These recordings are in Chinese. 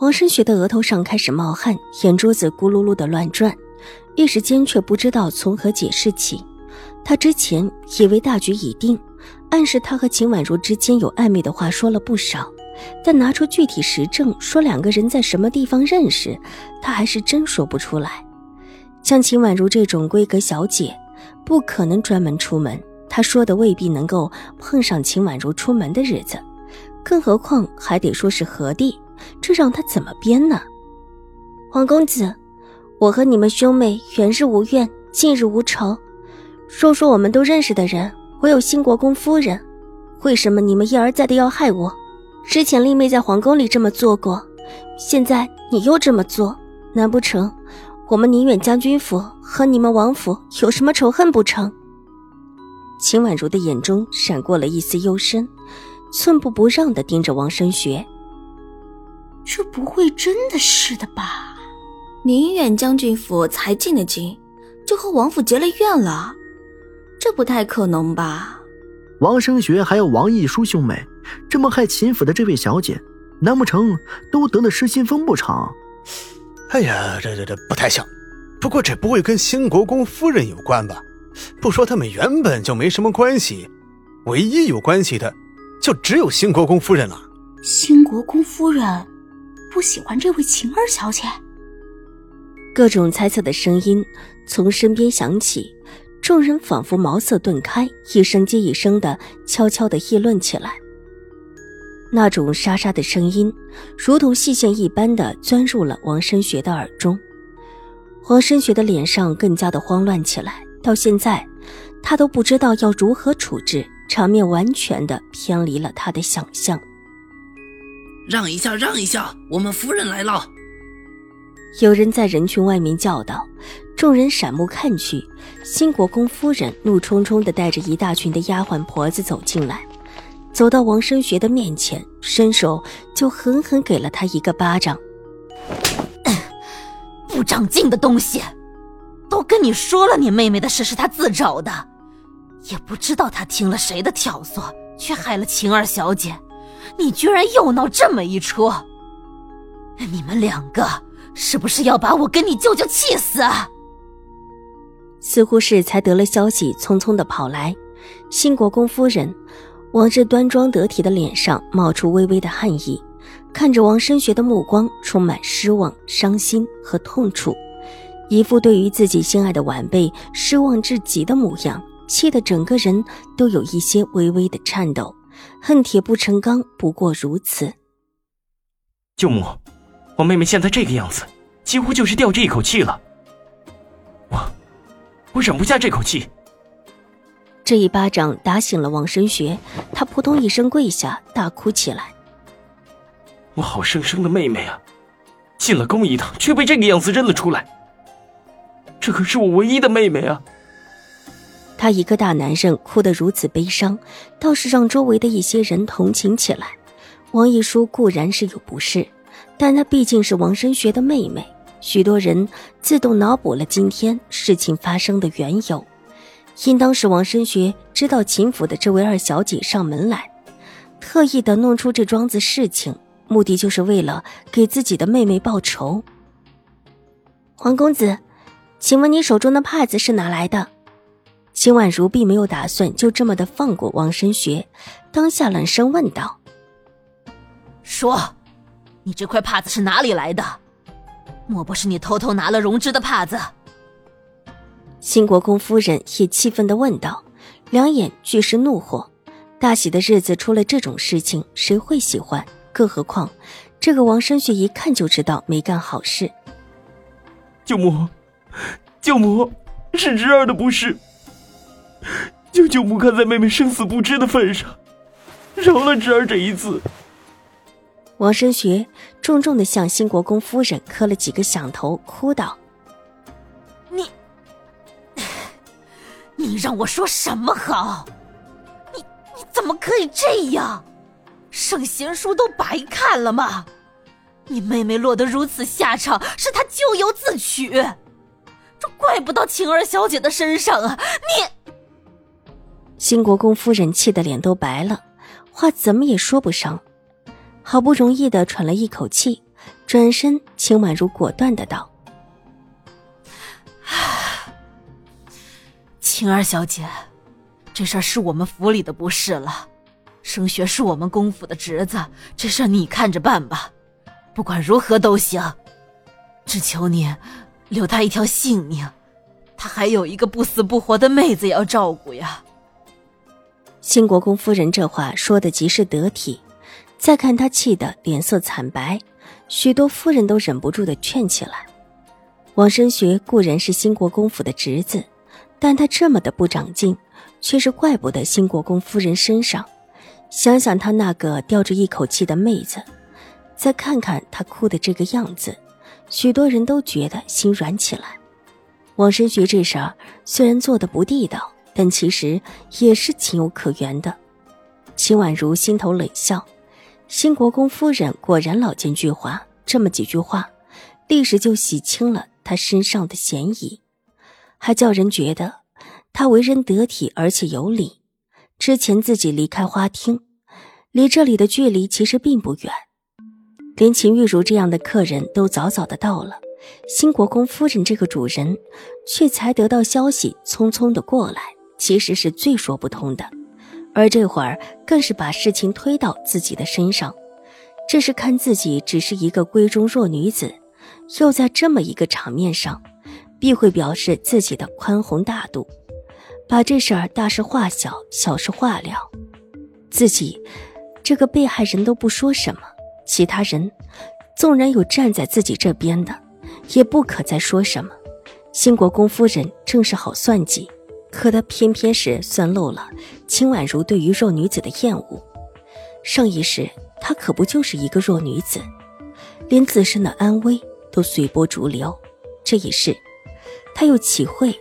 王申雪的额头上开始冒汗，眼珠子咕噜噜的乱转，一时间却不知道从何解释起。他之前以为大局已定，暗示他和秦婉如之间有暧昧的话说了不少，但拿出具体实证说两个人在什么地方认识，他还是真说不出来。像秦婉如这种闺阁小姐，不可能专门出门，他说的未必能够碰上秦婉如出门的日子，更何况还得说是何地。这让他怎么编呢？黄公子，我和你们兄妹远日无怨，近日无仇。说说我们都认识的人，我有兴国公夫人，为什么你们一而再的要害我？之前令妹在皇宫里这么做过，现在你又这么做，难不成我们宁远将军府和你们王府有什么仇恨不成？秦婉如的眼中闪过了一丝幽深，寸步不让的盯着王生学。这不会真的是的吧？宁远将军府才进了京，就和王府结了怨了，这不太可能吧？王生学还有王义书兄妹这么害秦府的这位小姐，难不成都得了失心疯不成？哎呀，这这这不太像。不过这不会跟兴国公夫人有关吧？不说他们原本就没什么关系，唯一有关系的，就只有兴国公夫人了。兴国公夫人。不喜欢这位晴儿小姐。各种猜测的声音从身边响起，众人仿佛茅塞顿开，一声接一声的悄悄的议论起来。那种沙沙的声音，如同细线一般的钻入了王申学的耳中。王申学的脸上更加的慌乱起来，到现在，他都不知道要如何处置，场面完全的偏离了他的想象。让一下，让一下，我们夫人来了。有人在人群外面叫道，众人闪目看去，新国公夫人怒冲冲的带着一大群的丫鬟婆子走进来，走到王生学的面前，伸手就狠狠给了他一个巴掌。不长进的东西，都跟你说了，你妹妹的事是她自找的，也不知道她听了谁的挑唆，却害了晴儿小姐。你居然又闹这么一出！你们两个是不是要把我跟你舅舅气死？似乎是才得了消息，匆匆的跑来。新国公夫人往日端庄得体的脸上冒出微微的汗意，看着王申学的目光充满失望、伤心和痛楚，一副对于自己心爱的晚辈失望至极的模样，气得整个人都有一些微微的颤抖。恨铁不成钢，不过如此。舅母，我妹妹现在这个样子，几乎就是吊这一口气了。我，我忍不下这口气。这一巴掌打醒了王生学，他扑通一声跪下，大哭起来。我好生生的妹妹啊，进了宫一趟，却被这个样子扔了出来。这可是我唯一的妹妹啊！他一个大男人哭得如此悲伤，倒是让周围的一些人同情起来。王一书固然是有不是，但他毕竟是王申学的妹妹，许多人自动脑补了今天事情发生的缘由。应当是王申学知道秦府的这位二小姐上门来，特意的弄出这桩子事情，目的就是为了给自己的妹妹报仇。黄公子，请问你手中的帕子是哪来的？秦婉如并没有打算就这么的放过王申学，当下冷声问道：“说，你这块帕子是哪里来的？莫不是你偷偷拿了荣之的帕子？”新国公夫人也气愤的问道，两眼俱是怒火。大喜的日子出了这种事情，谁会喜欢？更何况，这个王申学一看就知道没干好事。舅母，舅母，是侄儿的不是。求舅母看在妹妹生死不知的份上，饶了侄儿这一次。王申学重重的向新国公夫人磕了几个响头，哭道：“你，你让我说什么好？你你怎么可以这样？圣贤书都白看了吗？你妹妹落得如此下场，是她咎由自取，这怪不到晴儿小姐的身上啊！你，兴国公夫人气得脸都白了，话怎么也说不上。好不容易的喘了一口气，转身，秦婉如果断的道：“晴儿小姐，这事儿是我们府里的不是了。升学是我们公府的侄子，这事儿你看着办吧。不管如何都行，只求你留他一条性命。他还有一个不死不活的妹子要照顾呀。”新国公夫人这话说的极是得体。再看他气得脸色惨白，许多夫人都忍不住的劝起来。王生学固然是新国公府的侄子，但他这么的不长进，却是怪不得新国公夫人身上。想想他那个吊着一口气的妹子，再看看他哭的这个样子，许多人都觉得心软起来。王生学这事儿虽然做的不地道，但其实也是情有可原的。秦婉如心头冷笑。新国公夫人果然老奸巨猾，这么几句话，立时就洗清了他身上的嫌疑，还叫人觉得他为人得体而且有礼。之前自己离开花厅，离这里的距离其实并不远，连秦玉茹这样的客人都早早的到了，新国公夫人这个主人却才得到消息，匆匆的过来，其实是最说不通的。而这会儿更是把事情推到自己的身上，这是看自己只是一个闺中弱女子，又在这么一个场面上，必会表示自己的宽宏大度，把这事儿大事化小，小事化了。自己这个被害人都不说什么，其他人纵然有站在自己这边的，也不可再说什么。兴国公夫人正是好算计。可他偏偏是算漏了秦婉如对于弱女子的厌恶。上一世，她可不就是一个弱女子，连自身的安危都随波逐流。这一世，他又岂会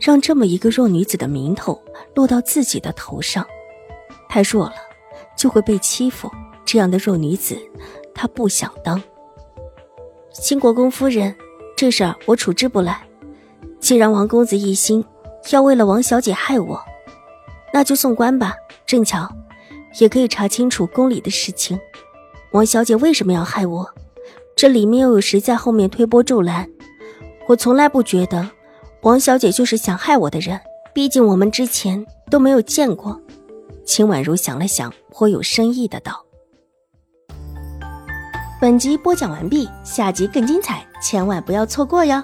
让这么一个弱女子的名头落到自己的头上？太弱了，就会被欺负。这样的弱女子，他不想当。新国公夫人，这事儿我处置不来。既然王公子一心。要为了王小姐害我，那就送官吧。正巧，也可以查清楚宫里的事情。王小姐为什么要害我？这里面又有谁在后面推波助澜？我从来不觉得王小姐就是想害我的人。毕竟我们之前都没有见过。秦婉如想了想，颇有深意的道：“本集播讲完毕，下集更精彩，千万不要错过哟。”